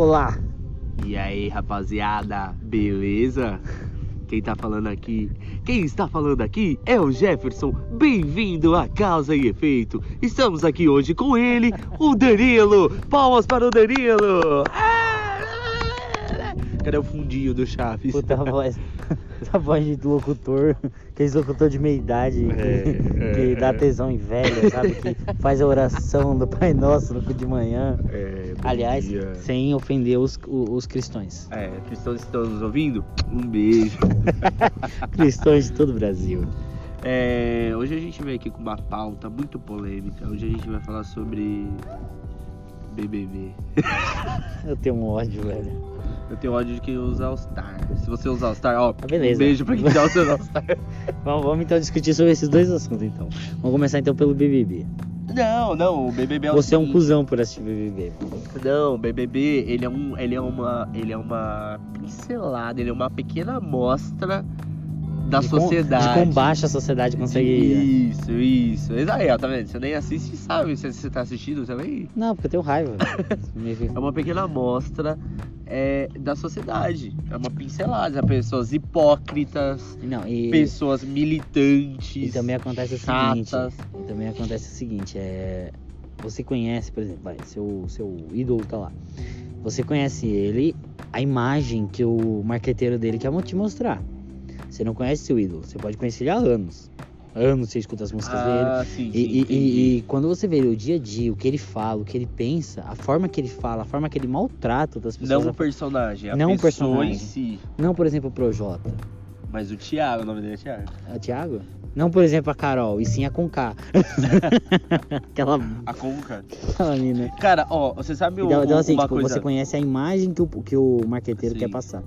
Olá! E aí, rapaziada, beleza? Quem tá falando aqui? Quem está falando aqui é o Jefferson. Bem-vindo a Causa e Efeito. Estamos aqui hoje com ele, o Danilo. Palmas para o Danilo. Cadê o fundinho do Chaves? Puta voz. Essa voz de locutor, aquele locutor de meia idade que, É, que é, dá é. tesão em velha, sabe? Que faz a oração do Pai Nosso no de manhã. É, Aliás, dia. sem ofender os, os cristãos. É, cristãos estão nos ouvindo? Um beijo. Cristãos de todo o Brasil. É, hoje a gente veio aqui com uma pauta muito polêmica. Hoje a gente vai falar sobre BBB. Eu tenho um ódio, velho. Eu tenho ódio de quem usa All-Star. Se você usar All-Star, ó, Ah, beleza. um beijo pra quem tá usando All-Star. Vamos, vamos então discutir sobre esses dois assuntos, então. Vamos começar então pelo BBB. Não, não, o BBB é o Você é um cuzão por assistir BBB. Não, o BBB, ele é um, ele é uma, ele é uma pincelada, ele é uma pequena amostra da De com- sociedade. De quão baixa a sociedade consegue. Isso, isso. Isso aí, ó, tá vendo? Você nem assiste e sabe se você tá assistindo também. Não, porque eu tenho raiva. É uma pequena amostra é, da sociedade. É uma pincelada. Pessoas hipócritas, Não, e, pessoas militantes. e também acontece o chatas. seguinte. E também acontece o seguinte, é. Você conhece, por exemplo, vai, seu, seu ídolo tá lá. Você conhece ele, a imagem que o marqueteiro dele quer te mostrar. Você não conhece seu ídolo, você pode conhecer ele há anos. Anos você escuta as músicas dele. Ah, sim, sim, E, e- e- entendi. e quando você vê o dia a dia, o que ele fala, o que ele pensa, a forma que ele fala, a forma que ele maltrata outras pessoas. Não o personagem, a Não o pessoa personagem. em si. não, por exemplo, o Projota. Mas o Thiago, o nome dele é Thiago. É o Thiago? Não, por exemplo, a Carol, e sim a Conká. aquela, A Conca. aquela mina. Cara, ó, você sabe o- Então, então, assim, uma tipo, coisa... você conhece a imagem que o, que o marqueteiro Sim. quer passar.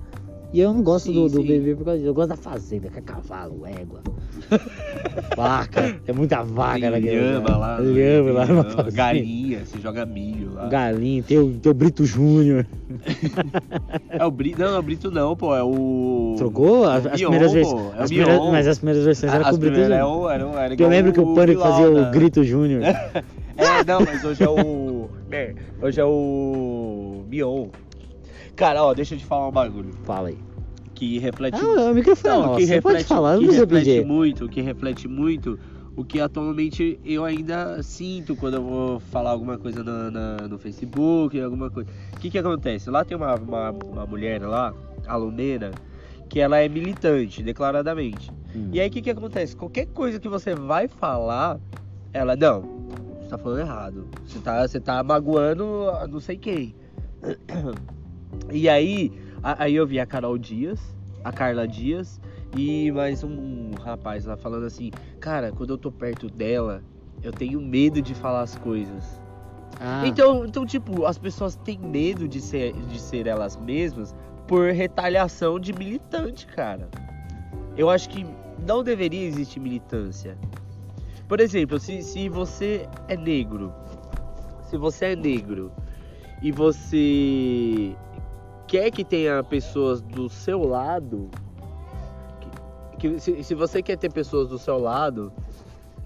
E eu não gosto Sim, do, do sim. BBB por causa disso. Eu gosto da fazenda, que é cavalo, égua. Vaca. É muita vaca naquele lhama lá. Lhama lá lhama, na fazenda. Galinha, você joga milho lá. Galinha, tem o, tem o Brito Júnior. É o Brito, não, é o Brito não, pô, é o... Trocou? As, primeiras versões. é as primeiras- mas as primeiras versões eram As com o Brito Júnior. era, era eu lembro que o Pânico fazia o né? Grito Júnior. É, não, mas hoje é o. É, hoje é o. Mion. Cara, ó, deixa eu te falar um bagulho. Fala aí. Que reflete. Ah, o microfone é Não, nosso. que Você pode reflete, falar, não que reflete muito, que reflete muito o que atualmente eu ainda sinto quando eu vou falar alguma coisa na- na- no Facebook, alguma coisa. O que que acontece? Lá tem uma, uma, uma mulher lá, a Lumena, que ela é militante, declaradamente. Hum. E aí o que que acontece? Qualquer coisa que você vai falar, ela, não, você tá falando errado. Você tá, você tá magoando não sei quem. E aí, a- aí eu vi a Carol Dias, a Carla Dias e mais um rapaz lá falando assim, cara, quando eu tô perto dela, eu tenho medo de falar as coisas. Ah, Então, então, tipo, as pessoas têm medo de ser, de ser elas mesmas por retaliação de militante, cara. Eu acho que não deveria existir militância. Por exemplo, se, se você é negro, se você é negro e você quer que tenha pessoas do seu lado, que, que- se, se você quer ter pessoas do seu lado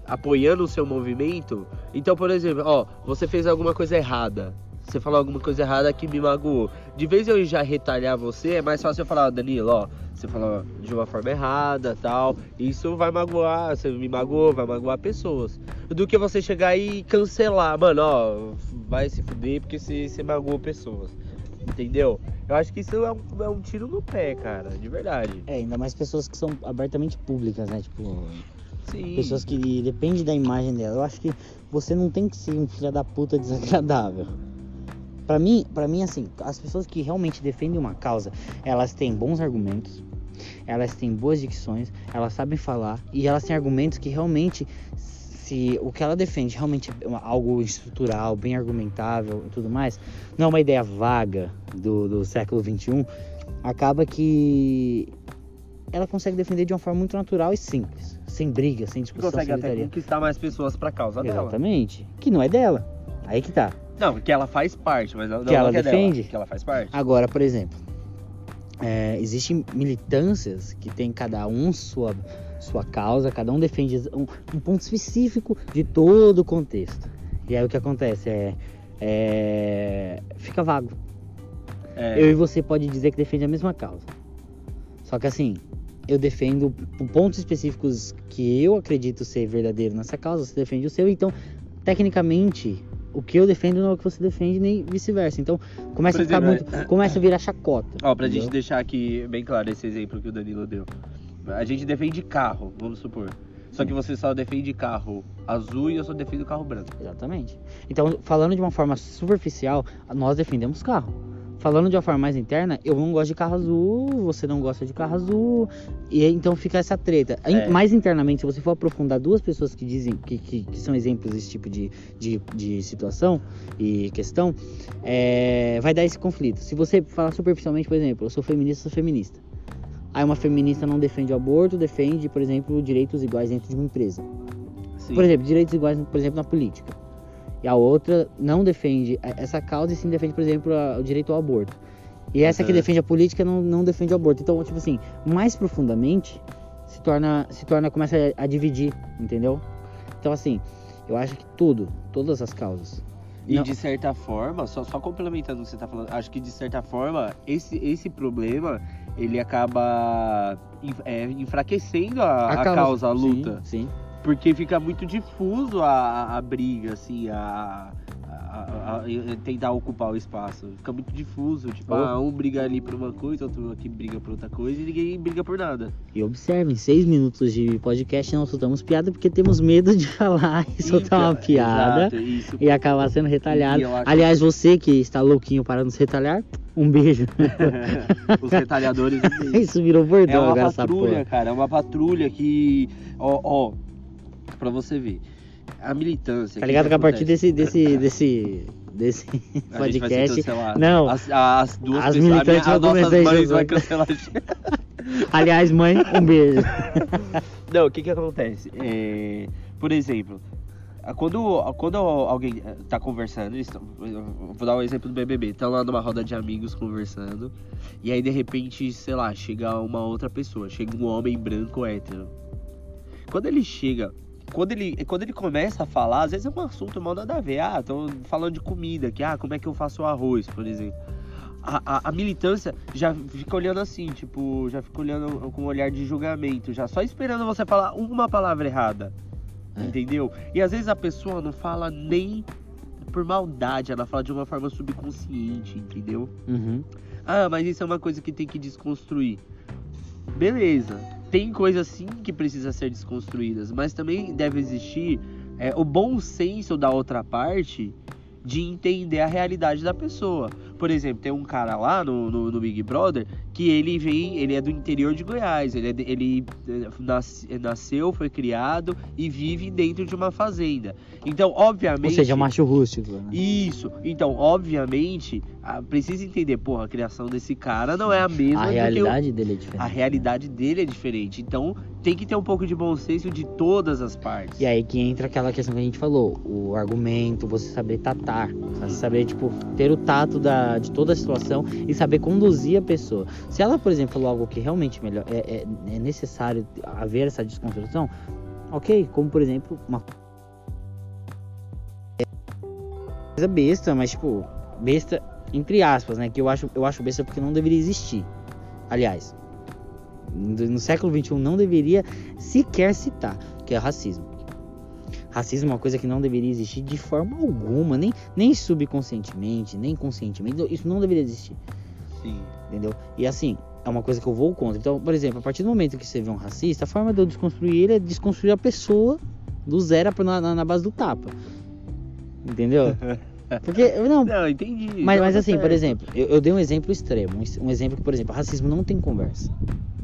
apoiando o seu movimento, então, por exemplo, ó, você fez alguma coisa errada. Você falou alguma coisa errada que me magoou. De vez eu já retalhar você, é mais fácil eu falar, Danilo, ó, você falou de uma forma errada, tal. Isso vai magoar, você me magoou, vai magoar pessoas. Do que você chegar e cancelar, mano, ó, vai se fuder porque você, você magoou pessoas. Entendeu? Eu acho que isso é um, é um tiro no pé, cara, de verdade. É, ainda mais pessoas que são abertamente públicas, né? Tipo, Sim. pessoas que dependem da imagem dela. Eu acho que você não tem que ser um filho da puta desagradável. Pra mim, para mim assim, as pessoas que realmente defendem uma causa, elas têm bons argumentos, elas têm boas dicções, elas sabem falar e elas têm argumentos que realmente se o que ela defende realmente é algo estrutural, bem argumentável e tudo mais, não é uma ideia vaga do, do século XXI, acaba que ela consegue defender de uma forma muito natural e simples, sem briga, sem discussão, consegue até conquistar mais pessoas pra causa dela. Exatamente. Que não é dela. Aí que tá. Não, que ela faz parte, mas não, Que não ela que é dela, defende? que ela faz parte. Agora, por exemplo, é, existem militâncias que tem cada um sua, sua causa, cada um defende um, um ponto específico de todo o contexto. E aí o que acontece é, é fica vago. É. Eu e você pode dizer que defende a mesma causa. Só que assim, eu defendo pontos específicos que eu acredito ser verdadeiro nessa causa, você defende o seu, então, tecnicamente, o que eu defendo não é o que você defende, nem vice-versa. Então, começa Por a ficar exemplo, muito. Começa a virar chacota. Ó, pra gente entendeu? deixar aqui bem claro esse exemplo que o Danilo deu. A gente defende carro, vamos supor. Só que você só defende carro azul e eu só defendo carro branco. Exatamente. Então, falando de uma forma superficial, nós defendemos carro. Falando de uma forma mais interna, eu não gosto de carro azul, você não gosta de carro azul, e então fica essa treta. É. Mais internamente, se você for aprofundar duas pessoas que dizem que, que, que são exemplos desse tipo de, de, de situação e questão, é, vai dar esse conflito. Se você falar superficialmente, por exemplo, eu sou feminista, sou feminista. Aí uma feminista não defende o aborto, defende, por exemplo, direitos iguais dentro de uma empresa. Sim. Por exemplo, direitos iguais, por exemplo, na política. E a outra não defende essa causa e sim defende, por exemplo, a- o direito ao aborto. E essa que Uhum. defende a política não, não defende o aborto. Então, tipo assim, mais profundamente se torna, se torna começa a, a dividir, entendeu? Então, assim, eu acho que tudo, todas as causas. E Não. de certa forma, só, só complementando o que você tá falando, acho que de certa forma, esse, esse problema, ele acaba é, enfraquecendo a, a causa, a luta. Sim, sim. Porque fica muito difuso a, a briga, assim, a, a- a- a- tentar ocupar o espaço. Fica muito difuso. Tipo, Oh. ah, um briga ali por uma coisa, outro aqui briga por outra coisa e ninguém briga por nada. E observem, seis minutos de podcast não soltamos piada porque temos medo de falar e soltar uma piada. Exato, isso. e acabar sendo retalhado. Aliás, você que está louquinho para nos retalhar, um beijo. Os retalhadores. Isso virou É bordão uma agora patrulha, cara. É uma patrulha que. Ó, ó. Pra você ver. A militância. Tá ligado que a partir desse, desse, desse, desse A podcast. Não. As, as duas As militantes a minha, vão começar mães vai cancelar. Aliás, mãe, um beijo. Não, o que que acontece? É, por exemplo, quando, quando alguém eh, tá conversando, vou dar um exemplo do BBB, estão lá numa roda de amigos conversando, e aí de repente, sei lá, chega uma outra pessoa, chega um homem branco hétero. Quando ele chega, quando ele, quando ele começa a falar, às vezes é um assunto mal nada a ver, ah, tô falando de comida, que ah, como é que eu faço o arroz, por exemplo. A, a- a militância já fica olhando assim, tipo, já fica olhando com um olhar de julgamento, já só esperando você falar uma palavra errada. É. Entendeu? E às vezes a pessoa não fala nem por maldade, ela fala de uma forma subconsciente, entendeu? Uhum. Ah, mas isso é uma coisa que tem que desconstruir. Beleza. Tem coisas sim que precisa ser desconstruídas, mas também deve existir é, o bom senso da outra parte de entender a realidade da pessoa. Por exemplo, tem um cara lá no, no, no Big Brother que ele vem, ele é do interior de Goiás, ele, é ele eh, nas- nasceu, foi criado e vive dentro de uma fazenda. Então, obviamente. Ou seja, macho rústico. Né? Isso. Então, obviamente, precisa entender, porra, a criação desse cara não é a mesma A o- realidade dele é diferente. a realidade dele é diferente. Então, tem que ter um pouco de bom senso de todas as partes. E aí que entra aquela questão que a gente falou, o argumento, você saber tatar, você saber, tipo, ter o tato da, de toda a situação e saber conduzir a pessoa. Se ela, por exemplo, falou algo que realmente melhor, é, é- é necessário haver essa desconstrução, ok, como por exemplo, uma coisa besta, mas tipo, besta entre aspas, né? Que eu acho, eu acho besta porque não deveria existir. Aliás, no no século XXI não deveria sequer citar, que é racismo. Racismo é uma coisa que não deveria existir de forma alguma, nem, nem subconscientemente, nem conscientemente. Isso não deveria existir, Sim. entendeu? E assim, é uma coisa que eu vou contra. Então, por exemplo, a partir do momento que você vê um racista, a forma de eu desconstruir ele é desconstruir a pessoa do zero na, na, na base do tapa. Entendeu? Porque, não, Não, entendi. mas, mas tá assim, por exemplo, eu, eu dei um exemplo extremo. Um, um exemplo que, por exemplo, racismo não tem conversa.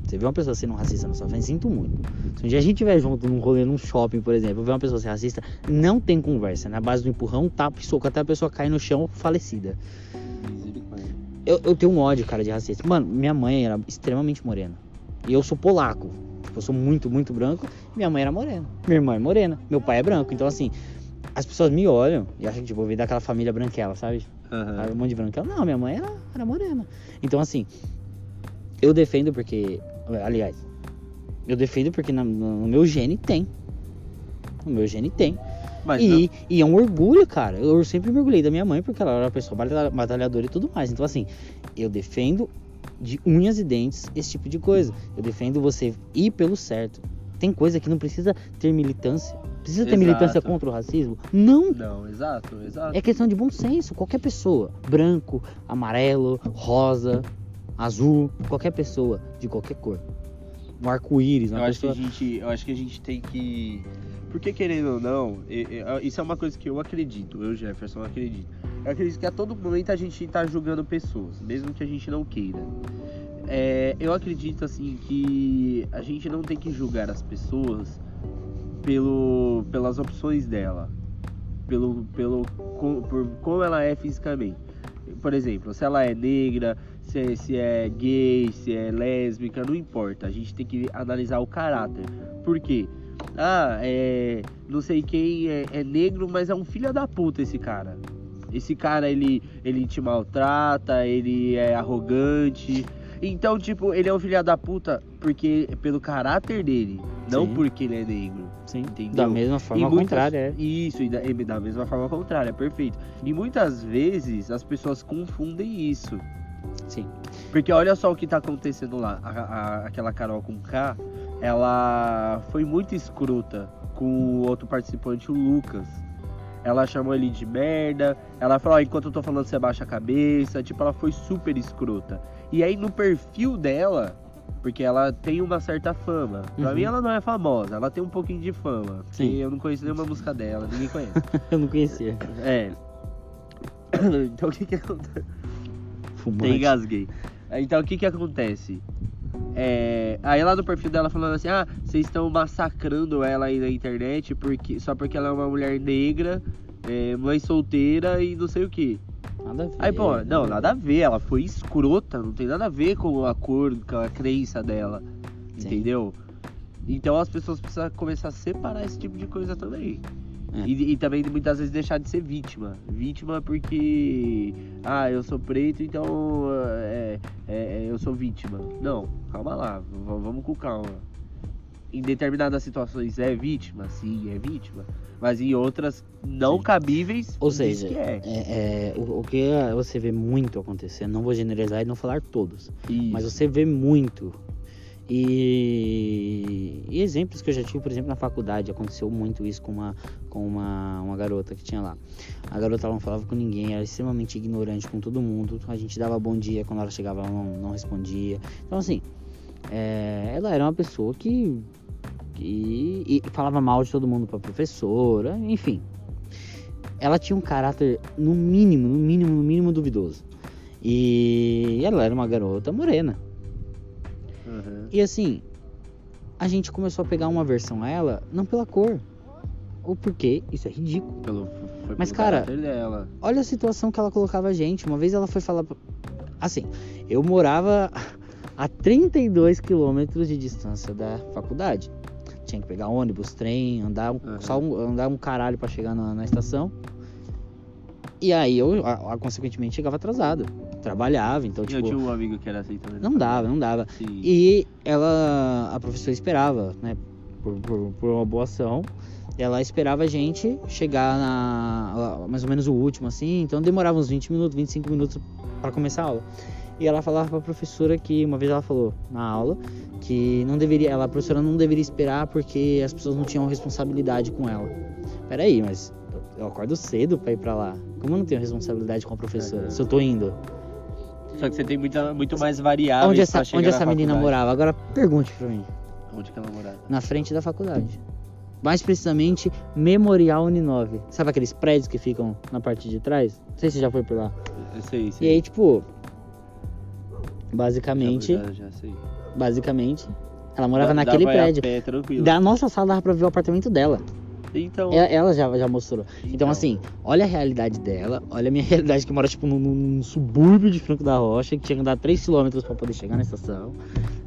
Você vê uma pessoa sendo racista na sua frente, sinto muito. Se um dia a gente estiver junto num rolê, num shopping, por exemplo, ver uma pessoa ser racista, não tem conversa. Na base do empurrão, tapa e soco até a pessoa cair no chão falecida. Eu, eu tenho um ódio, cara, de racista. Mano, minha mãe era extremamente morena. E eu sou polaco. Tipo, eu sou muito, muito branco. Minha mãe era morena. Minha irmã é morena. Meu pai é branco. Então, assim, as pessoas me olham e acham que, tipo, eu vim daquela família branquela, sabe? Era um monte de branquela. Não, minha mãe era, era morena. Então, assim, eu defendo porque. Aliás, eu defendo porque no, no meu gene tem. No meu gene tem. Mas E, e é um orgulho, cara. Eu sempre me orgulhei da minha mãe porque ela era uma pessoa batalha- batalhadora e tudo mais. Então, assim, eu defendo de unhas e dentes esse tipo de coisa. Eu defendo você ir pelo certo. Tem coisa que não precisa ter militância. Precisa ter Exato. militância contra o racismo? Não. Não, exato, exato. É questão de bom senso. Qualquer pessoa, branco, amarelo, rosa, azul, qualquer pessoa de qualquer cor. Um arco-íris, uma Eu acho, que pessoa. a gente, eu acho que a gente tem que. Porque querendo ou não, isso é uma coisa que eu acredito, eu, Jefferson, acredito. Eu acredito que a todo momento a gente tá julgando pessoas, mesmo que a gente não queira. É, eu acredito assim que a gente não tem que julgar as pessoas pelo, pelas opções dela, pelo, pelo co- por como ela é fisicamente. Por exemplo, se ela é negra, se, é- se é gay, se é lésbica, não importa. A gente tem que analisar o caráter. Por quê? Ah, é. Não sei quem é, é negro, mas é um filho da puta esse cara. Esse cara, ele, ele te maltrata, ele é arrogante. Então, tipo, ele é um filho da puta porque pelo caráter dele, não Sim. porque ele é negro. Sim, Entendeu? da mesma forma E ao muitas- contrário, é. Isso, e da, e da mesma forma contrária, perfeito. E muitas vezes as pessoas confundem isso. Sim. Porque olha só o que tá acontecendo lá. A- a- aquela Carol com K, ela foi muito escrota com o outro participante, o Lucas. Ela chamou ele de merda. Ela falou, ó, enquanto eu tô falando, você baixa a cabeça. Tipo, ela foi super escrota. E aí no perfil dela, porque ela tem uma certa fama. Pra Uhum. mim ela não é famosa, ela tem um pouquinho de fama. Sim. eu não conheço nenhuma música dela, ninguém conhece. Eu não conhecia. é. Então o que que acontece? Fumante. Tem engasguei. Então o que que acontece? É, aí lá no perfil dela falando assim, ah, vocês estão massacrando ela aí na internet porque, só porque ela é uma mulher negra, é, mãe solteira e não sei o que. Nada a ver. Aí, pô, não, nada a ver, ela foi escrota, não tem nada a ver com a cor, com a crença dela, Sim. entendeu? Então as pessoas precisam começar a separar esse tipo de coisa também. É. E, e também muitas vezes deixar de ser vítima. Vítima porque, ah, eu sou preto, então é, é, eu sou vítima. Não, calma lá, vamos com calma. Em determinadas situações é vítima, sim, é vítima. Mas em outras não Sim. cabíveis, Ou seja, que é. é, é, o, o que você vê muito acontecer, não vou generalizar e não falar todos, Isso. mas você vê muito. E, e exemplos que eu já tive, por exemplo, na faculdade, aconteceu muito isso com uma, com uma, uma garota que tinha lá. A garota não falava com ninguém, era extremamente ignorante com todo mundo. A gente dava bom dia, quando ela chegava ela não, não respondia. Então, assim, é, ela era uma pessoa que, que e falava mal de todo mundo pra professora, enfim. Ela tinha um caráter, no mínimo, no mínimo, no mínimo duvidoso. E ela era uma garota morena. Uhum. E assim, a gente começou a pegar uma versão a ela, não pela cor. Ou porque isso é ridículo. Pelo, Mas, cara. Olha a situação que ela colocava a gente. Uma vez ela foi falar. Assim, eu morava a 32 quilômetros de distância da faculdade. Tinha que pegar ônibus, trem, andar um, Uhum. só um, andar um caralho pra chegar na, na estação. E aí eu, a- a- consequentemente, chegava atrasado. Trabalhava, então, eu tipo, tinha um amigo que era assim também. não dava, não dava. Sim. E ela, a professora esperava, né, por, por, por uma boa ação, ela esperava a gente chegar na, mais ou menos o último, assim, então demorava uns 20 minutos, 25 minutos para começar a aula. E ela falava pra professora que, uma vez ela falou na aula, que não deveria, ela, a professora não deveria esperar porque as pessoas não tinham responsabilidade com ela. Peraí, mas eu- acordo cedo pra ir pra lá. Como eu não tenho responsabilidade com a professora? Uhum. Se eu tô indo. Só que você tem muita, muito mais variáveis Onde essa, onde essa menina faculdade. morava? Agora pergunte pra mim. Onde que ela morava? na frente da faculdade. Mais precisamente, Memorial Uninove. Sabe aqueles prédios que ficam na parte de trás? Não sei se você já foi por lá. Eu sei, sei. E aí, tipo, basicamente, Já, já, sei. basicamente, ela morava Dá- naquele dá prédio. pé. Da nossa sala dava pra ver o apartamento dela. Então, Ela, ela já, já mostrou. Então, assim, olha a realidade dela, olha a minha realidade que mora, tipo, num, num subúrbio de Franco da Rocha, que tinha que andar 3km pra poder chegar na estação.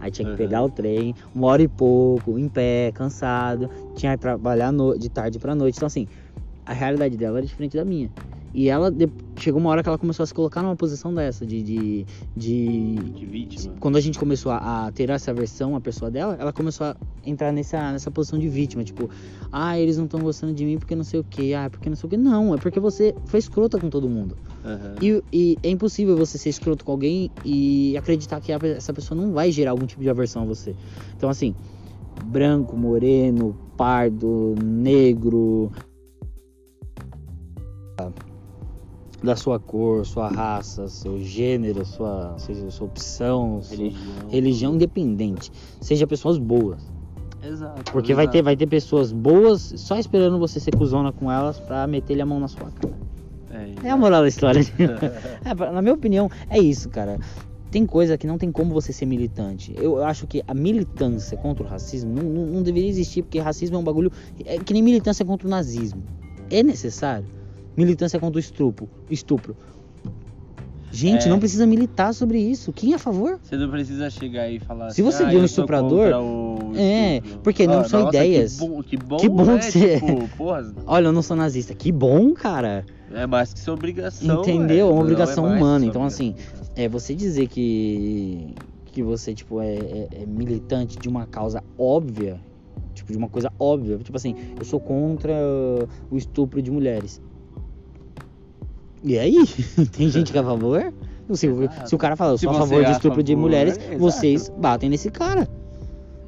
Aí tinha que Uhum. pegar o trem, uma hora e pouco, em pé, cansado. Tinha que trabalhar no- de tarde pra noite. Então, assim, a realidade dela era diferente da minha. E ela chegou uma hora que ela começou a se colocar numa posição dessa, de. de, de- De vítima. quando a gente começou a, a ter essa versão, a pessoa dela, ela começou a entrar nessa, nessa posição de vítima, tipo, ah, eles não estão gostando de mim porque não sei o que, ah, porque não sei o que. Não, é porque você foi escrota com todo mundo. Aham. E, e é impossível você ser escroto com alguém e acreditar que essa pessoa não vai gerar algum tipo de aversão a você. Então, assim, branco, moreno, pardo, negro, da sua cor, sua raça, seu gênero, sua, seja sua opção, sua Religião. religião independente. Seja pessoas boas. Exato. Porque vai exato. ter, vai ter pessoas boas só esperando você ser cuzona com elas pra meter a mão na sua cara. É, É a moral da história. É, na minha opinião, é isso, cara. Tem coisa que não tem como você ser militante. Eu acho que a militância contra o racismo não, não- não deveria existir, porque racismo é um bagulho. É que nem militância contra o nazismo. É necessário? Militância contra o estupro. estupro. Gente, É. não precisa militar sobre isso. Quem é a favor? Você não precisa chegar e falar Se assim, você ah, vê um estuprador, é, estupro." porque não são nossa, ideias. Que bom, que bom, Que bom né? que você- Tipo, porra, Olha, eu não sou nazista. Que bom, cara. é mais que sua obrigação. Entendeu? É uma obrigação mais que humana. Então, assim, obrigação. É, você dizer que que você tipo é, é- é militante de uma causa óbvia, tipo de uma coisa óbvia, tipo assim, eu sou contra o estupro de mulheres. E aí? Tem gente que é a favor? Se, se o cara fala, eu sou a favor é de a estupro de mulheres, exato. vocês batem nesse cara.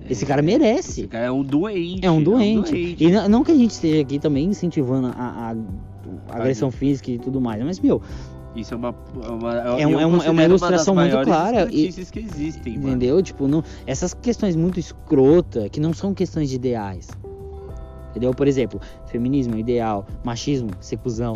Esse cara Esse merece. cara é um doente. É um doente. E não, não que a gente esteja aqui também incentivando a, a- a agressão física e tudo mais, mas, meu, Isso é uma. uma É um- é um- é uma considero ilustração das muito clara e- que existem, mano. Entendeu? Tipo, não, essas questões muito escrota, que não são questões de ideais. Entendeu? Por exemplo, feminismo é ideal, machismo, ser cuzão.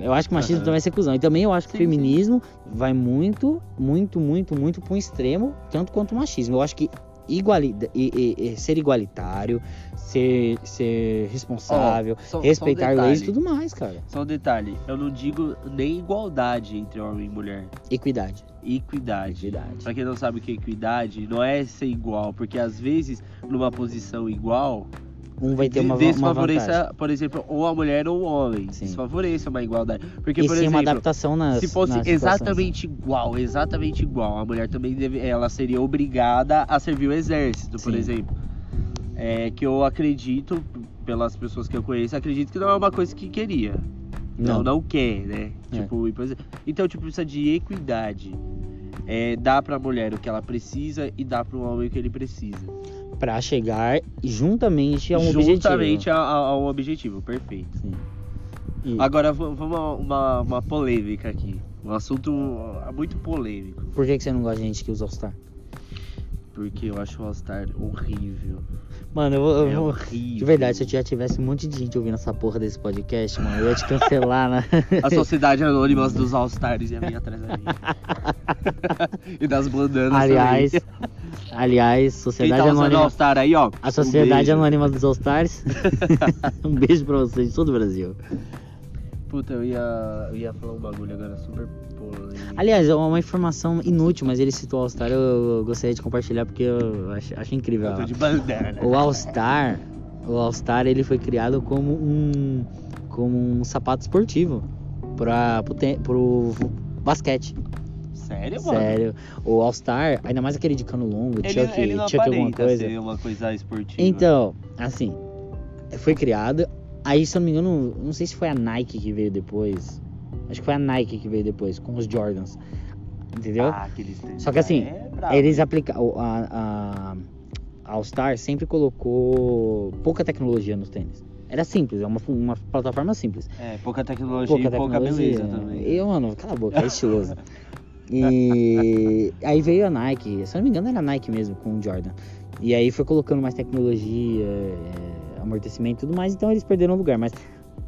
Eu acho que machismo Aham. também vai ser cuzão. E também eu acho que Sim, feminismo vai muito, muito, muito, muito para um extremo, tanto quanto o machismo. Eu acho que iguali e- e- e ser igualitário, ser, ser responsável, Ó, só- só um respeitar leis e tudo mais, cara. Só um detalhe, eu não digo nem igualdade entre homem e mulher. Equidade. Equidade. Equidade. Pra quem não sabe o que é equidade, não é ser igual, porque às vezes, numa posição igual, Um vai ter uma, uma desfavoreça, vantagem. por exemplo, ou a mulher ou o homem. Sim. Desfavorece uma igualdade. Porque, E por sim uma exemplo, adaptação nas se fosse nas exatamente igual, exatamente igual, a mulher também deve, ela seria obrigada a servir o exército, por Sim. exemplo. É que eu acredito, pelas pessoas que eu conheço, acredito que não é uma coisa que queria. Não, Não. não quer, né? É. Tipo, por exemplo, então, tipo, precisa de equidade. É, dá pra mulher o que ela precisa e dá pro homem o que ele precisa. Pra chegar juntamente a Juntamente objetivo. a, a- a um objetivo, perfeito. E Agora vamos a uma, uma polêmica aqui. Um assunto muito polêmico. por que, que você não gosta de gente que usa All-Star? Porque eu acho o All-Star horrível. Mano, eu, eu É horrível. De verdade, se eu já tivesse um monte de gente ouvindo essa porra desse podcast, mano, eu ia te cancelar, né? A Sociedade Anônima dos All-Stars ia vir atrás da gente. e das bandanas aliás, também. aliás, Quem Sociedade tá usando Anônima. All-Star aí, ó. A Sociedade um. Anônima dos All-Stars. um beijo pra vocês de todo o Brasil. Puta, eu ia, eu ia falar um bagulho agora super polêmico. Aliás, é uma informação inútil, mas ele citou o All-Star, eu, eu gostaria de compartilhar porque eu acho, acho incrível. Eu tô de bandana. O All-Star, o All-Star ele foi criado como um como um sapato esportivo para pro, te- pro basquete. Sério, mano? Sério. O All-Star, ainda mais aquele de cano longo, Ele, Chuck, ele não Chuck alguma coisa. ser uma coisa esportiva. Então, assim, foi criado, aí se eu não me engano, não sei se foi a Nike que veio depois. Acho que foi a Nike que veio depois com os Jordans. Entendeu? Ah, aqueles Só que assim, é. Eles aplicaram. A, a All Star sempre colocou pouca tecnologia nos tênis. Era simples, é uma, uma plataforma simples. É, pouca tecnologia Pouca e pouca tecnologia. beleza também. Eu, mano, cala a boca, é estiloso. E aí veio a Nike, se eu não me engano era a Nike mesmo, com o Jordan. E aí foi colocando mais tecnologia, é, amortecimento e tudo mais, então eles perderam o lugar. Mas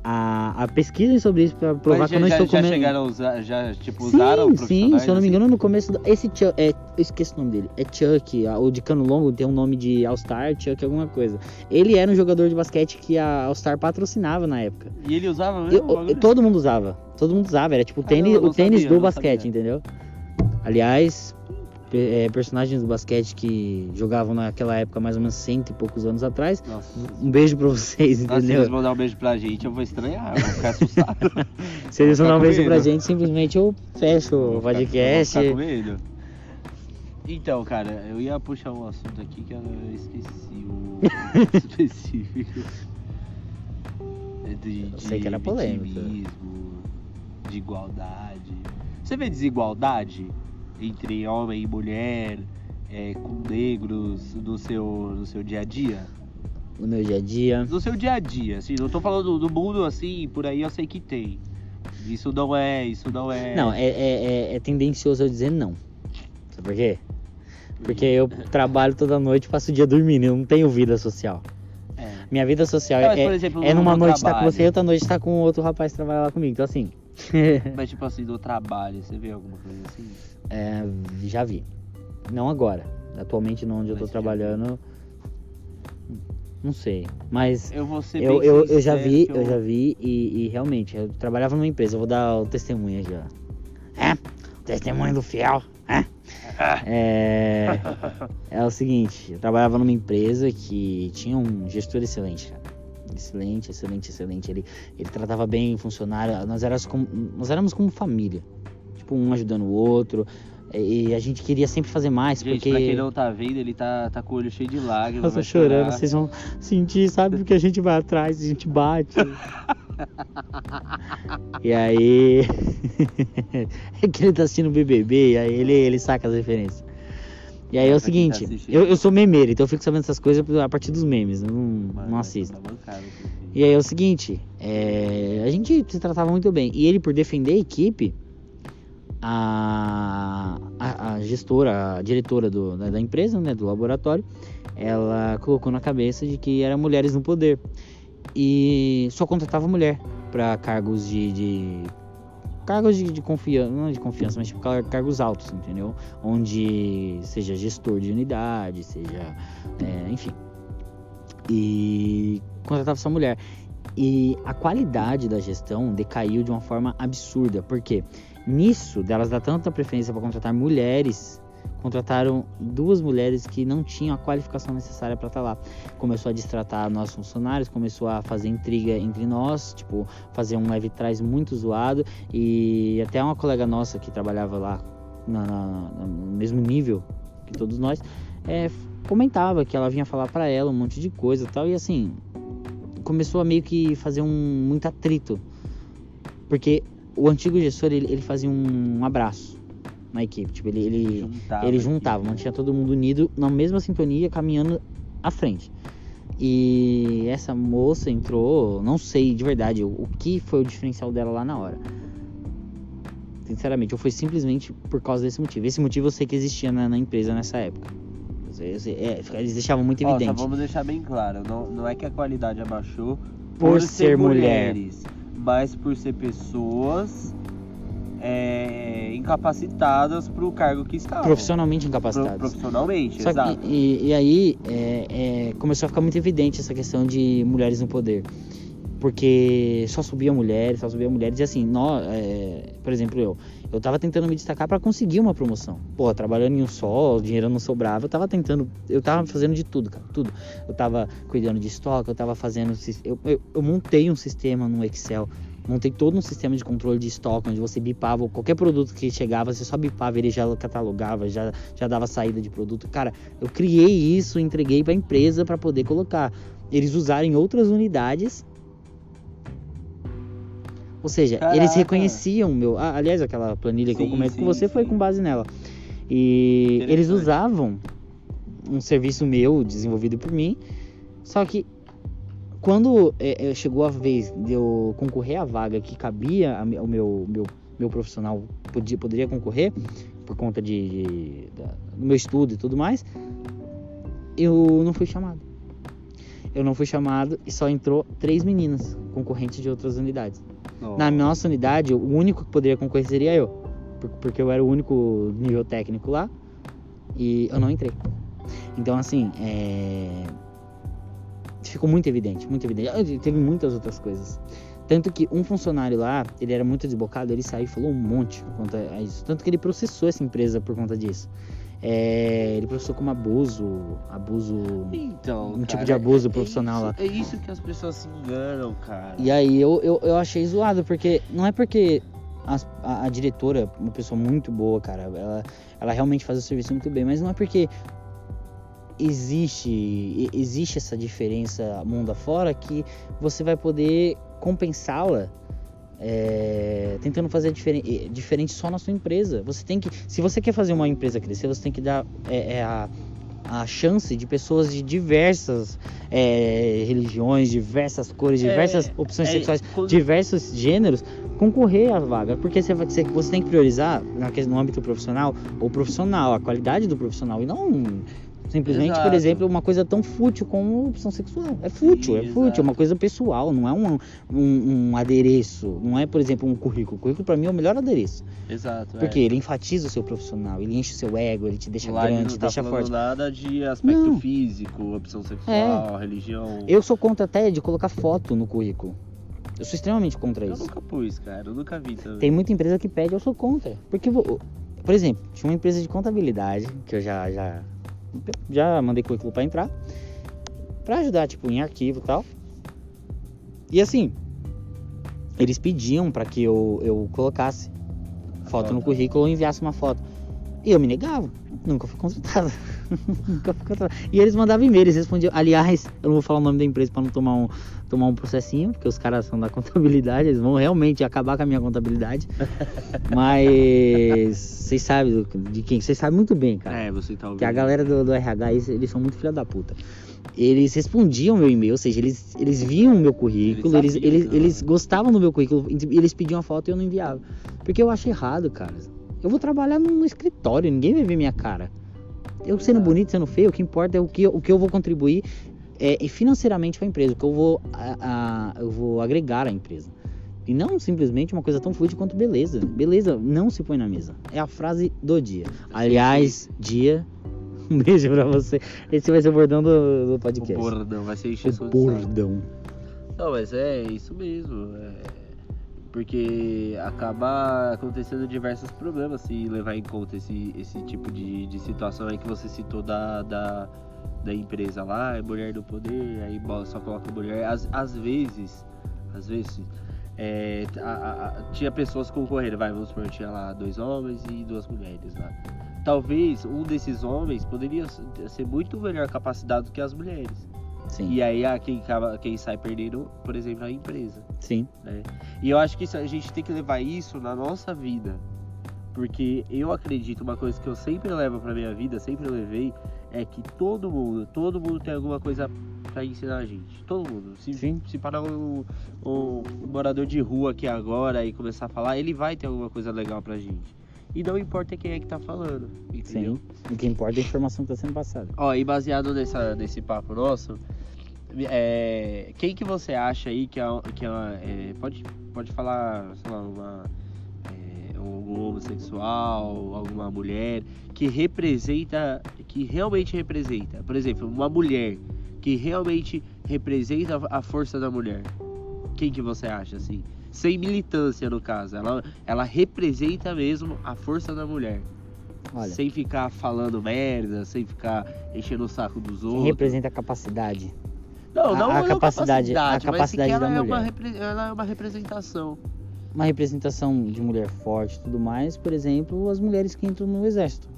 a, a pesquisa sobre isso pra provar que eu não já, estou já comendo. chegaram a usar, já, tipo, usaram Sim, sim, se eu não me profissionais, engano, no começo. do- Esse Chuck, é, eu esqueci o nome dele. É Chuck, o de cano longo tem um nome de All-Star, Chuck alguma coisa. Ele era um jogador de basquete que a All-Star patrocinava na época. assim? E ele usava mesmo? Eu- todo mundo usava. Todo mundo usava. Era tipo o Caramba, tênis, eu não o tênis sabia, do não basquete, sabia. entendeu? Aliás, é, personagens do basquete que jogavam naquela época, mais ou menos cento e poucos anos atrás. Nossa. Um beijo pra vocês, Nossa, se entendeu? eles mandar um beijo pra gente, eu vou estranhar, eu vou ficar assustado. Se eles Vou mandar um ficar beijo com pra medo. gente, simplesmente eu fecho Vou o ficar- podcast. vou ficar com medo. Então, cara, eu ia puxar um assunto aqui que eu esqueci o específico. É De, Eu sei de que era polêmico. de igualdade. Você vê desigualdade entre homem e mulher, é, com negros no seu, no seu dia a dia? No meu dia a dia. No seu dia a dia, assim, não tô falando do mundo assim, por aí eu sei que tem. Isso não é, isso não é. Não, é, é, é- é tendencioso eu dizer não. Sabe por quê? Porque eu trabalho toda noite, passo o dia dormindo, eu não tenho vida social. É. Minha vida social Não, mas, é, exemplo, é numa no noite tá com trabalho. você e outra noite tá com outro rapaz que trabalha lá comigo. Então assim, Mas tipo assim, do trabalho, você vê alguma coisa assim? é, já vi. Não agora. Atualmente não onde eu tô Mas você já trabalhando. Não sei. Mas Eu vou ser eu, eu, eu já vi, que eu já vi e, e realmente, eu trabalhava numa empresa, eu vou dar o testemunho aqui, ó. É, testemunho do fiel. É. É, é o seguinte, eu trabalhava numa empresa que tinha um gestor excelente, cara. Excelente, excelente, excelente. Ele, ele tratava bem o funcionário. Nós éramos, como, nós éramos como família. Tipo, um ajudando o outro. E a gente queria sempre fazer mais, Gente, porque. pra quem não tá vendo, ele tá, tá com o olho cheio de lágrimas. Eu tô chorando, chorar. vocês vão sentir, sabe? Porque a gente vai atrás, a gente bate. e aí. é que ele tá assistindo o BBB, e aí ele, ele saca as referências. E aí é, o seguinte, eu, eu sou memeiro, então eu fico sabendo essas coisas a partir dos memes, eu não, Mano, não assisto. tá bancado. E aí é o seguinte, é, a gente se tratava muito bem. E ele, por defender a equipe, a, a, a gestora, a diretora do- da, da empresa, né, do laboratório, ela colocou na cabeça de que eram mulheres no poder. E só contratava mulher para cargos de, de- cargos de, de confiança, não de confiança, mas tipo car- cargos altos, entendeu? Onde seja gestor de unidade, seja, é, enfim. E contratava essa mulher. E a qualidade da gestão decaiu de uma forma absurda, porque nisso delas dar tanta preferência para contratar mulheres, contrataram duas mulheres que não tinham a qualificação necessária para estar lá. Começou a distratar nossos funcionários, começou a fazer intriga entre nós, tipo, fazer um leve trás muito zoado e até uma colega nossa que trabalhava lá na- na- no mesmo nível que todos nós, é, comentava que ela vinha falar para ela um monte de coisa e tal e assim, começou a meio que fazer um muito atrito. Porque o antigo gestor, ele, ele fazia um, abraço na equipe. Tipo, ele, ele, Juntava ele juntava, mantinha todo mundo unido na mesma sintonia, caminhando à frente. E essa moça entrou, não sei de verdade o, que foi o diferencial dela lá na hora. Sinceramente, ou foi simplesmente por causa desse motivo. Esse motivo eu sei que existia na, na empresa nessa época. É, eles deixavam muito Ó, evidente. vamos deixar bem claro, não, não é que a qualidade abaixou Por ser mulher. mulheres, mas por ser pessoas é, incapacitadas pro cargo que estavam. Profissionalmente Pro- incapacitados. profissionalmente, Só exato. que, e, e aí é, é, começou a ficar muito evidente essa questão de mulheres no poder. Porque só subia mulheres, só subia mulheres. E assim, nós, é, por exemplo, eu. Eu tava tentando me destacar para conseguir uma promoção. Pô, trabalhando em um só, o dinheiro não sobrava. Eu tava tentando. Eu tava fazendo de tudo, cara. Tudo. Eu tava cuidando de estoque, eu tava fazendo. Eu, eu, eu montei um sistema no Excel. Montei todo um sistema de controle de estoque, onde você bipava qualquer produto que chegava, você só bipava, ele já catalogava, já, já dava saída de produto. Cara, eu criei isso, entreguei para a empresa para poder colocar. Eles usarem outras unidades. Ou seja, eles Caraca. reconheciam o meu. ah, aliás, aquela planilha que eu Sim, comento com sim, você foi sim. com base nela. E eles usavam um serviço meu desenvolvido por mim. Só que quando é, é, chegou a vez de eu concorrer à vaga que cabia ao meu, meu, meu profissional podia, poderia concorrer por conta de, de- da- do meu estudo e tudo mais, eu não fui chamado. Eu não fui chamado e só entrou três meninas concorrentes de outras unidades. Nossa. Na nossa unidade, o único que poderia concorrer seria eu, por- porque eu era o único nível técnico lá e eu não entrei. Então, assim, é... ficou muito evidente, muito evidente. Ah, Teve muitas outras coisas. Tanto que um funcionário lá, ele era muito desbocado, ele saiu e falou um monte por conta a isso. Tanto que ele processou essa empresa por conta disso. é, ele processou como abuso, abuso, Então, um tipo cara, de abuso é- profissional lá. É isso, é isso que as pessoas se enganam, cara. E aí eu, eu, eu achei zoado, porque não é porque as- a, a diretora, uma pessoa muito boa, cara, ela, ela realmente faz o serviço muito bem, mas não é porque existe, existe essa diferença mundo afora que você vai poder compensá-la é, tentando fazer diferen- eh, diferente só na sua empresa. Você tem que, se você quer fazer uma empresa crescer, você tem que dar é, é, a, a chance de pessoas de diversas é, religiões, diversas cores, É, diversas opções é, sexuais, diversos gêneros concorrer à vaga, porque você, vai- você, você tem que priorizar no âmbito profissional o profissional, a qualidade do profissional e não simplesmente, por Exato. exemplo, uma coisa tão fútil como opção sexual. É fútil, Sim, é fútil, exato. é uma coisa pessoal, não é um, um, um adereço, não é, por exemplo, um currículo. O currículo para mim é o melhor adereço, Exato. porque ele enfatiza o seu profissional, ele enche o seu ego, ele te deixa Lá ele grande, te tá deixa forte. nada de aspecto Não. É. físico, opção sexual, religião. Eu sou contra até de colocar foto no currículo. Eu sou extremamente contra Eu isso. nunca pus, cara. Eu nunca vi também. Tem muita empresa que pede, eu sou contra. Porque, por exemplo, tinha uma empresa de contabilidade que eu já já, já mandei currículo pra entrar, pra ajudar, tipo, em arquivo e tal. E assim, eles pediam pra que eu, eu colocasse foto no currículo ou enviasse uma foto. E eu me negava, nunca fui contratado. nunca fui contratado. E eles mandavam e-mail, eles respondiam. Aliás, eu não vou falar o nome da empresa pra não tomar um, tomar um processinho, porque os caras são da contabilidade, eles vão realmente acabar com a minha contabilidade. Mas vocês sabem de quem? Vocês sabem muito bem, cara. É, você tá ouvindo. Que a galera do, do RH, eles, eles são muito filha da puta. Eles respondiam meu e-mail, ou seja, eles, eles viam o meu currículo, Eles eles, eles, eles gostavam do meu currículo, eles pediam a foto e eu não enviava. Porque eu acho errado, cara. Eu vou trabalhar no escritório, ninguém vai ver minha cara. Eu sendo Exato. bonito, sendo feio, o que importa é o que, eu- o que eu vou contribuir é, financeiramente para a empresa, o que eu vou, a- a- eu vou agregar à empresa. E não simplesmente uma coisa tão fútil quanto beleza. Beleza não se põe na mesa. É a frase do dia. Aliás, dia. Um beijo pra você. Esse vai ser o bordão do, do O podcast. bordão, vai ser encheção O bordão. Não, mas é isso mesmo. é, Porque acaba acontecendo diversos problemas se levar em conta esse, esse tipo de, de situação aí que você citou da, da, da empresa lá, é mulher do poder, aí só coloca mulher. Às, às vezes, às vezes, é, a- a- tinha pessoas concorrendo, vai, vamos supor, tinha lá dois homens e duas mulheres lá. Talvez um desses homens poderia ser muito melhor capacitado que as mulheres. Sim. E aí quem, acaba, quem sai perdendo, por exemplo, a empresa. Sim. E eu acho que isso- a gente tem que levar isso na nossa vida. Porque eu acredito, uma coisa que eu sempre levo pra minha vida, sempre levei, é que todo mundo, todo mundo tem alguma coisa pra ensinar a gente. Todo mundo. Se, Sim. se parar um, um morador de rua aqui agora e começar a falar, ele vai ter alguma coisa legal pra gente. E não importa quem é que tá falando, entendeu? Sim. O que importa é a informação que está sendo passada. Ó, e baseado nessa, nesse papo nosso, é, quem que você acha aí que é, que é, uma- é, pode, pode falar, sei lá, uma, é, um homossexual, alguma mulher que representa, que realmente representa, por exemplo, uma mulher que realmente representa a força da mulher. Quem que você acha assim? Sem militância no caso, ela, ela representa mesmo a força da mulher. Olha, Sem ficar falando merda, sem ficar enchendo o saco dos quem outros. representa a capacidade. Não, a- não a capacidade- a mas capacidade que ela da é mulher. ela é uma representação. Uma representação de mulher forte e tudo mais, por exemplo, as mulheres que entram no exército.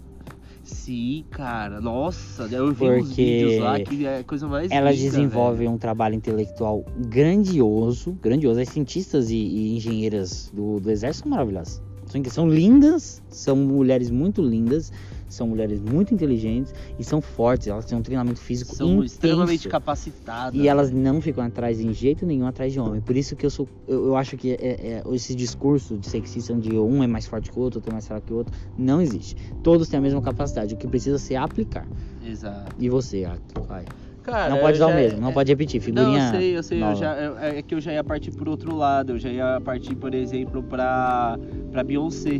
Sim, cara. Nossa, eu vi uns Porque vídeos lá que é a coisa mais Elas linda, desenvolvem velho. um trabalho intelectual grandioso, grandioso. As cientistas e, e engenheiras do, do exército são maravilhosas. São, são lindas, são mulheres muito lindas, são mulheres muito inteligentes e são fortes. Elas têm um treinamento físico São intenso. extremamente capacitadas. E elas não ficam atrás em jeito nenhum atrás de homem. Por isso que eu sou. Eu, eu acho que é, é- esse discurso de sexista onde um é mais forte que o outro, outro é mais fraco que o outro, não existe. Todos têm a mesma capacidade. O que precisa ser aplicar. Exato. E você, vai. Cara, não pode eu dar o já- mesmo, não é- pode repetir. Não, Figurinha. eu sei, eu sei. Eu já, eu- é que eu já ia partir por outro lado. Eu já ia partir, por exemplo, pra, pra Beyoncé.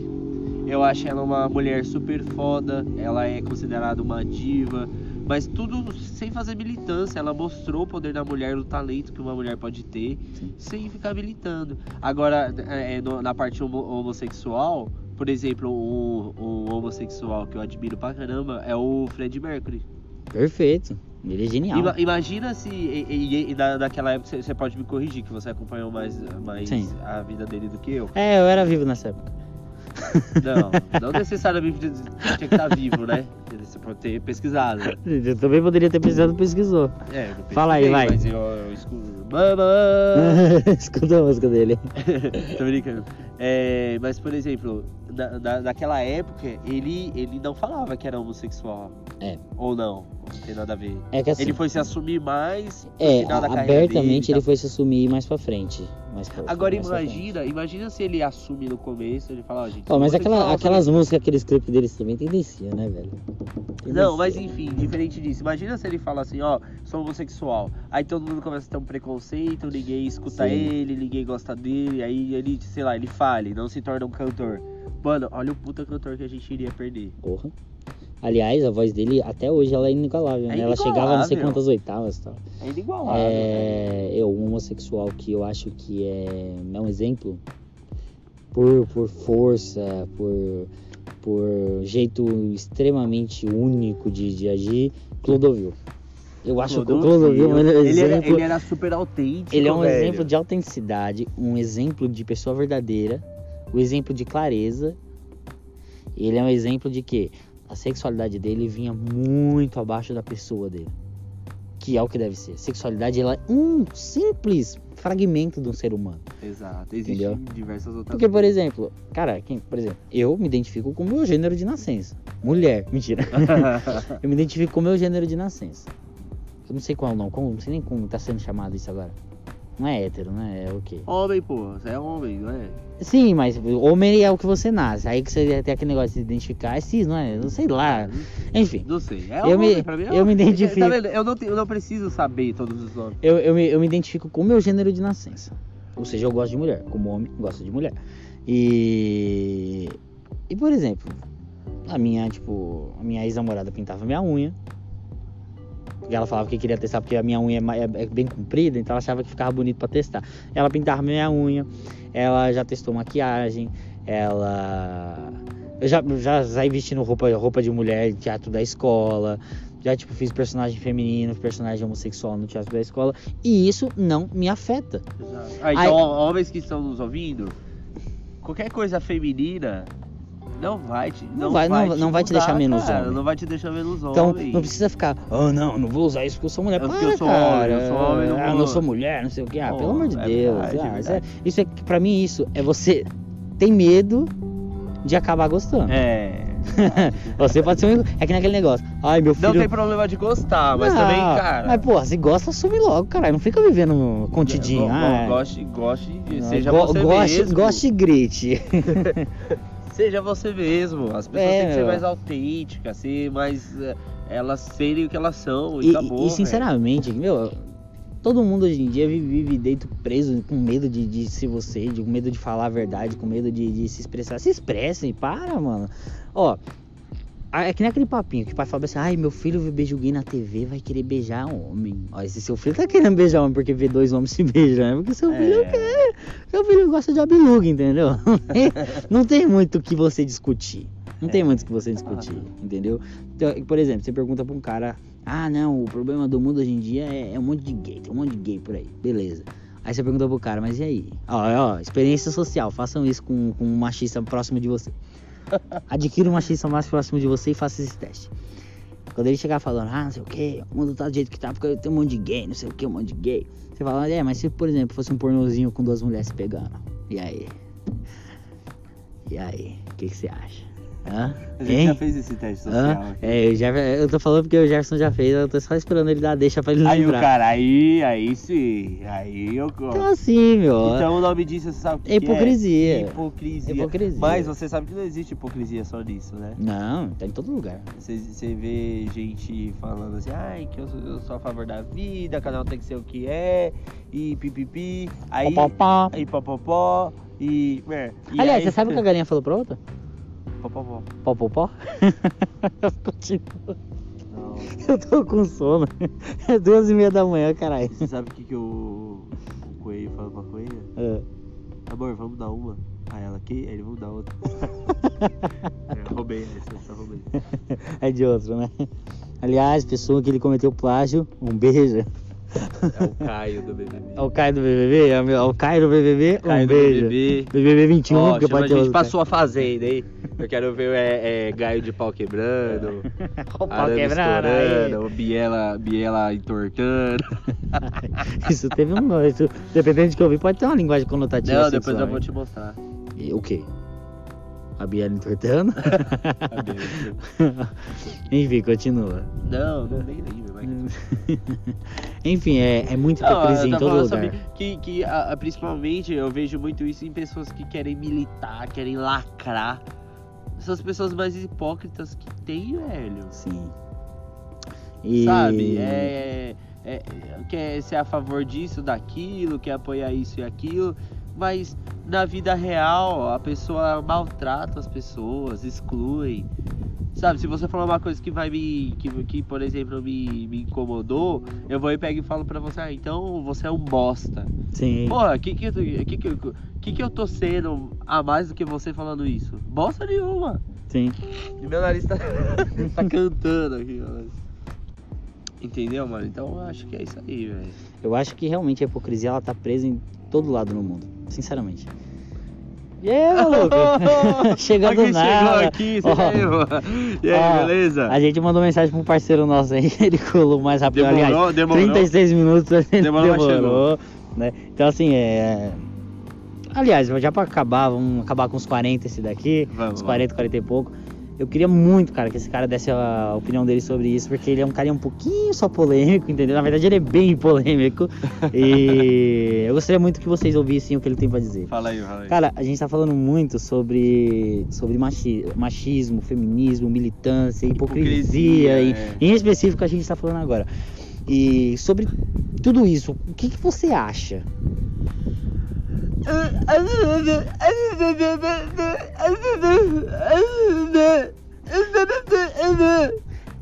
Eu acho ela uma mulher super foda. Ela é considerada uma diva. Mas tudo sem fazer militância. Ela mostrou o poder da mulher, o talento que uma mulher pode ter, Sim. sem ficar militando. Agora, é, no- na parte homo- homossexual, por exemplo, um, um homossexual que eu admiro pra caramba é o Fred Mercury. Perfeito. Ele é genial. Ima- imagina se e, e- e época você- você pode me corrigir, que você acompanhou mais, mais Sim. a vida dele do que eu. É, eu era vivo nessa época. Não, não necessariamente tinha que estar vivo, né? Você pode ter pesquisado. Eu também poderia ter pesquisado, pesquisou. É, eu Fala aí, vai. Mas eu, eu escuto. Escuta a música dele. Tô brincando. É, mas, por exemplo, na, na- naquela época, ele, ele não falava que era homossexual. É. Ou não, não tem nada a ver. É que assim. Ele foi se assumir mais É, abertamente dele, ele foi se assumir mais pra frente. Mais pra, Agora mais pra frente. imagina, imagina se ele assume no começo, ele fala, ó, gente. Ó, mas aquela, homossexual, aquelas músicas, aqueles clipes deles também tendencia, né, velho? Não, mas Tendencia. enfim, diferente disso. Imagina se ele fala assim, ó, sou homossexual. Aí todo mundo começa a ter um preconceito, ninguém escuta Sim. ele, ninguém gosta dele, aí ele, sei lá, ele fale, não se torna um cantor. Mano, olha o puta cantor que a gente iria perder. Porra. Aliás, a voz dele até hoje ela é inigualável, né? É Ela chegava não sei quantas oitavas e tal. É inigualável. É, eu, um homossexual que eu acho que é, é um exemplo por, por força, por, por jeito extremamente único de, de agir, Clodovil. Eu acho que o Clodovil é ele, era, exemplo. ele era super autêntico. Ele é um velho. exemplo de autenticidade, um exemplo de pessoa verdadeira, um exemplo de clareza. Ele é um exemplo de que a sexualidade dele vinha muito abaixo da pessoa dele. Que é o que deve ser. Sexualidade ela é um simples fragmento de um ser humano. Exato, existem Entendeu? diversas outras Porque, por exemplo, cara, quem, por exemplo, eu me identifico com o meu gênero de nascença. Mulher, mentira. eu me identifico com o meu gênero de nascença. Eu não sei qual não, como, não sei nem como tá sendo chamado isso agora. Não é hétero, né? É o quê? homem, pô, você é homem, não é? Sim, mas homem é o que você nasce. Aí que você tem aquele negócio de se identificar, é cis, não é? Eu sei lá. Enfim, Não sei. É Eu homem, me- pra mim é eu me identifico. Tá vendo? Eu não, eu não preciso saber todos os nomes. eu, eu, me, eu me identifico com o meu gênero de nascença. Ou seja, eu gosto de mulher. Como homem, gosto de mulher. E. E por exemplo, a minha, tipo, a minha ex-namorada pintava minha unha. E ela falava que queria testar porque a minha unha é é, é bem comprida, então ela achava que ficava bonito pra testar. Ela pintava minha unha, ela já testou maquiagem, ela. Eu já, já saí vestindo roupa, roupa de mulher teatro da escola. Já, tipo, fiz personagem feminino, personagem homossexual no teatro da escola. E isso não me afeta. Ah, então, Aí- homens que estão nos ouvindo, qualquer coisa feminina não vai te. Não vai- não- não vai te deixar menos cara, homem. Não vai te deixar menos Então, homem. não precisa ficar, oh não, não vou usar isso porque eu sou mulher. É porque Para, eu sou cara. homem, eu sou homem, não ah, não sou mulher, não sei o que. Ah, Pô, pelo amor de é Deus. verdade, é ah, isso, é, verdade. isso é, pra mim, isso é você tem medo de acabar gostando. É. você pode ser um. É que naquele negócio. Ai, meu filho. Não tem problema de gostar, mas Não, também, cara. Mas, porra, se gosta, assume logo, caralho. Não fica vivendo contidinho. go- go- ah, Goste, goste, não, seja go- você goste, mesmo. Goste e grite. Seja você mesmo. As pessoas É, têm que ser meu. mais autênticas, ser mais. eh, Elas serem o que elas são. E, E, acabou. e, velho. sinceramente, meu, todo mundo hoje em dia vive, vive dentro preso, com medo de, de ser você, de, com medo de falar a verdade, com medo de, de se expressar. Se expressem, para, mano. Ó, é que nem aquele papinho que o pai fala assim, ai, meu filho vê beijo gay na TV, vai querer beijar homem. Ó, esse seu filho tá querendo beijar homem porque vê dois homens se beijando, é porque seu filho É. quer. Seu filho gosta de abiluga, entendeu? Não tem, tem muito o que você discutir. Não tem É. muito o que você discutir, entendeu? Então, por exemplo, você pergunta pra um cara, ah não, o problema do mundo hoje em dia é, é um monte de gay, tem um monte de gay por aí, beleza. Aí você pergunta pro cara, mas e aí? Ó, ó, experiência social, façam isso com, com um machista próximo de você. Adquira um machista mais próximo de você e faça esse teste. Quando ele chegar falando, ah, não sei o que, o mundo tá do jeito que tá, porque tem um monte de gay, não sei o que, um monte de gay. Você fala, é, mas se por exemplo fosse um pornozinho com duas mulheres pegando, e aí? E aí, o que que você acha? Hã? A gente Hein? já fez esse teste social. Hã? aqui. É, eu, já, eu tô falando porque o Jefferson já fez, eu tô só esperando ele dar a deixa pra ele Aí o lembrar. cara, aí, aí sim. Aí eu gosto. Então assim, meu. Então o nome disso você sabe o que É hipocrisia. É? Hipocrisia. Hipocrisia. Mas você sabe que não existe hipocrisia só nisso, né? Não, tá em todo lugar. Você, você vê gente falando assim, ai, que eu sou, eu sou a favor da vida, cada um tem que ser o que é, e pipipi, aí, Pó, pó, pó. aí popopó, e... é, e Aliás, aí- você sabe o que a galinha falou pra outra? Popopó. Pó, pó, pó? Continua. Não. Eu tô com sono. É duas e meia da manhã, caralho. Você sabe o que, que o, o coelho fala pra coelha? É. Amor, vamos dar uma. Aí ela aqui, aí ele vamos dar outra. é, roubei, essa só roubei. É de outro, né? Aliás, pessoa que ele cometeu plágio, um beijo. É o Caio do BBB. É o Caio do BBB? É o, é o Caio do BBB? Caio um do beijo. BBB. BBB 21, Ó, chama a gente pra sua fazenda, hein? Eu quero ver é, é, Gaio de pau quebrando, O pau quebrando aí. estourando, Biela, Biela entortando. Isso teve um. Isso, dependendo de que eu vi, pode ter uma linguagem conotativa. Não, depois sexual, eu vou te mostrar. E O quê? A Biela entortando? A Biela. Enfim, continua. Não, não nem lembro. Enfim, é, é muito hipocrisia em todo lugar. que, que a- a- principalmente eu vejo muito isso em pessoas que querem militar, querem lacrar. São as pessoas mais hipócritas que tem, velho. Sim. E... Sabe? É, é, é- quer ser a favor disso, daquilo, quer apoiar isso e aquilo, mas na vida real a pessoa maltrata as pessoas, exclui. Sabe, se você falar uma coisa que vai me. que, que por exemplo, me, me incomodou, eu vou e pego e falo pra você, ah, então você é um bosta. Sim. Porra, que que, que, que, que que eu tô sendo a mais do que você falando isso? Bosta nenhuma. Sim. E meu nariz tá, tá cantando aqui, ó. Entendeu, mano? Então eu acho que é isso aí, velho. Eu acho que realmente a hipocrisia ela tá presa em todo lado no mundo. Sinceramente. E aí, maluco? Chega do Alguém nada. aqui, você? E aí, ó, beleza? A gente mandou mensagem pra um parceiro nosso aí, ele colou mais rápido. Demorou, Aliás, demorou. 36 minutos Demorou, demorou. Né? Então assim, é. Aliás, já pra acabar, vamos acabar com uns 40 esse daqui. Vamos, uns vamos. 40, 40 e pouco. Eu queria muito, cara, que esse cara desse a opinião dele sobre isso, porque ele é um cara um pouquinho só polêmico, entendeu? Na verdade, ele é bem polêmico. E eu gostaria muito que vocês ouvissem o que ele tem pra dizer. Fala aí, fala aí. Cara, a gente tá falando muito sobre, sobre machi- machismo, feminismo, militância, hipocrisia, Hipocrisia, e, é. em específico a gente tá falando agora. E sobre tudo isso, o que, que você acha?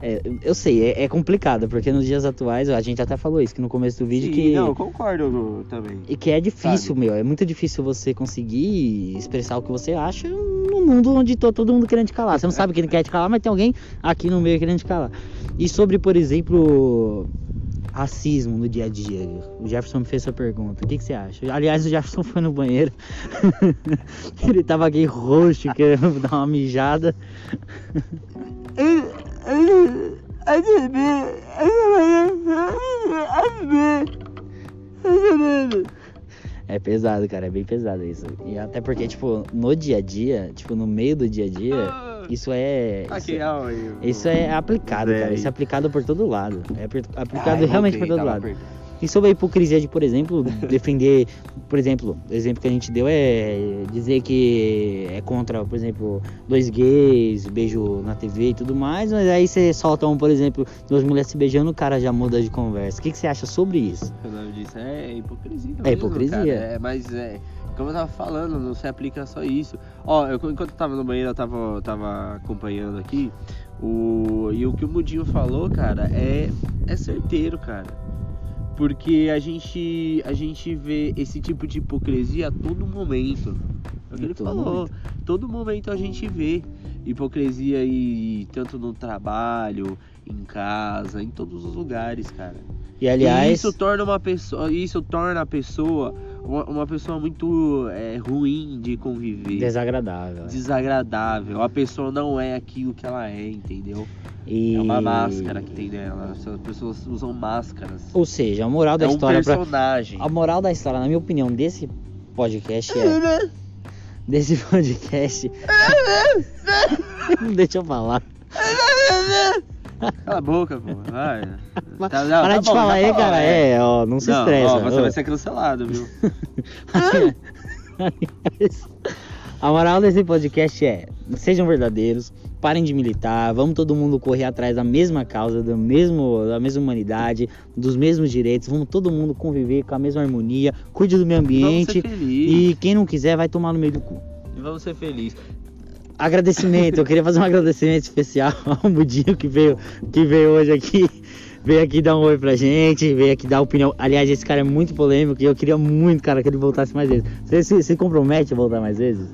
É, eu sei, é, é complicado, porque nos dias atuais, a gente até falou isso que no começo do vídeo, Sim, que, Não, eu concordo também. e que é difícil, Sabe? meu, é muito difícil você conseguir expressar o que você acha num mundo onde tá todo mundo querendo te calar. Você não sabe quem quer te calar, mas tem alguém aqui no meio querendo te calar. E sobre, por exemplo, racismo no dia a dia. O Jefferson me fez essa pergunta. O que, que você acha? Aliás, o Jefferson foi no banheiro. Ele tava aqui roxo, querendo dar uma mijada. É pesado, cara, é bem pesado isso. E até porque, tipo, no dia a dia, tipo, no meio do dia a dia, isso é. Isso, o- isso é aplicado, cara. Isso é aplicado por todo lado. É apli- aplicado Ai, realmente voltei, por todo lado. E sobre a hipocrisia de, por exemplo, defender, por exemplo, o exemplo que a gente deu é dizer que é contra, por exemplo, dois gays, beijo na TV e tudo mais, mas aí você solta um, por exemplo, duas mulheres se beijando, o cara já muda de conversa. O que, que você acha sobre isso? O nome disso é hipocrisia. É mesmo, hipocrisia. cara. É, mas é. Como eu tava falando, não se aplica só isso. Ó, eu, enquanto eu tava no banheiro, eu tava, tava acompanhando aqui. O, e o que o Mudinho falou, cara, é, é certeiro, cara. Porque a gente, a gente vê esse tipo de hipocrisia a todo momento. É o que ele falou. momento. Todo momento a gente vê hipocrisia aí, tanto no trabalho, em casa, em todos os lugares, cara. E aliás, E isso torna uma pessoa, isso torna a pessoa uma, uma pessoa muito é, ruim de conviver, desagradável. é. desagradável. A pessoa não é aquilo que ela é, entendeu? E... É uma máscara que tem nela. As pessoas usam máscaras. Ou seja, a moral da é um história pra... personagem. A moral da história, na minha opinião, desse podcast é. desse podcast. Deixa eu falar. Cala a boca, pô. Vai. Mas- Tá- não, Para tá de bom, falar tá aí, bom, cara. É, ó, não se Não, estressa. ó, você vai ser cancelado, viu? A moral desse podcast é: sejam verdadeiros, parem de militar, vamos todo mundo correr atrás da mesma causa, do mesmo, da mesma humanidade, dos mesmos direitos, vamos todo mundo conviver com a mesma harmonia, cuide do meio ambiente e quem não quiser vai tomar no meio do cu. E vamos ser felizes. Agradecimento, eu queria fazer um agradecimento especial ao Mudinho que veio, que veio hoje aqui veio aqui dar um oi pra gente, veio aqui dar opinião. Aliás, esse cara é muito polêmico e eu queria muito, cara, que ele voltasse mais vezes. Você se, se compromete a voltar mais vezes?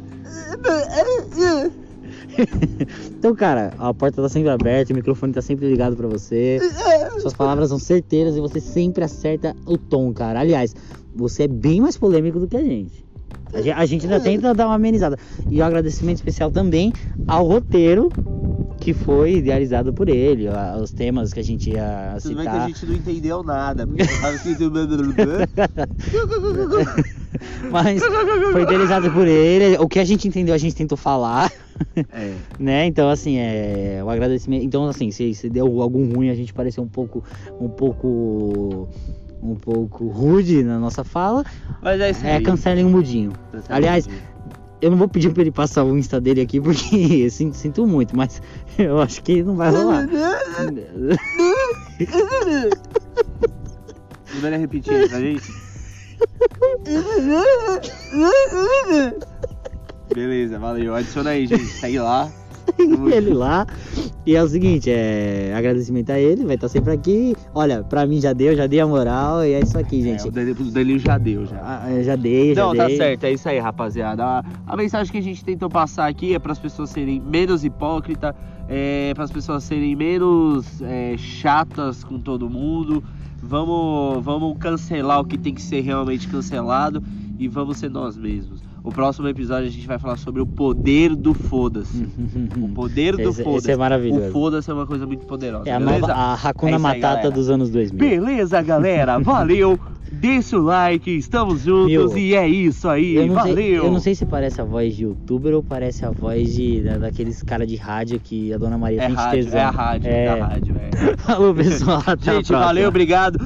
então, cara, a porta tá sempre aberta, o microfone tá sempre ligado pra você. Suas palavras são certeiras e você sempre acerta o tom, cara. Aliás, você é bem mais polêmico do que a gente. A gente, ainda tenta dar uma amenizada. E um agradecimento especial também ao roteiro que foi idealizado por ele, os temas que a gente ia Tudo bem que a citar. gente não entendeu nada. Porque. Mas foi idealizado por ele. O que a gente entendeu, a gente tentou falar. é. né? Então, assim, é. O agradecimento. Então, assim, se, se deu algum ruim, a gente pareceu um pouco. Um pouco. Um pouco rude na nossa fala. Mas é isso É, aí. cancelem o mudinho. Cancela Aliás, o vídeo. Eu não vou pedir pra ele passar o Insta dele aqui, porque sinto, sinto muito, mas eu acho que não vai rolar. Primeiro repetir aí pra gente. Beleza, valeu. Adiciona aí, gente. Segue lá. Ele lá. E é o seguinte, é agradecimento a ele, vai estar sempre aqui. Olha, pra mim já deu, já dei a moral e é isso aqui, gente. É, o Danilo, o já deu, já. Ah, eu já dei, já Não, tá dei. certo, é isso aí, rapaziada. A, a mensagem que a gente tentou passar aqui é para as pessoas serem menos hipócritas, é, para as pessoas serem menos é, chatas com todo mundo. Vamos, vamos cancelar o que tem que ser realmente cancelado e vamos ser nós mesmos. O próximo episódio a gente vai falar sobre o poder do foda-se. O poder do Esse, esse foda-se. é maravilhoso. o foda-se é uma coisa muito poderosa. É a beleza? nova a Hakuna É aí, Matata galera. dos anos 2000. Beleza, galera? Valeu! Deixa o like, estamos juntos Meu, e é isso aí, valeu! sei, eu não sei se parece a voz de youtuber ou parece a voz de, da- daqueles cara de rádio que a dona Maria É tem rádio, tesão. é a rádio, é, É. a rádio, é. Falou, pessoal. Até Gente, valeu, obrigado.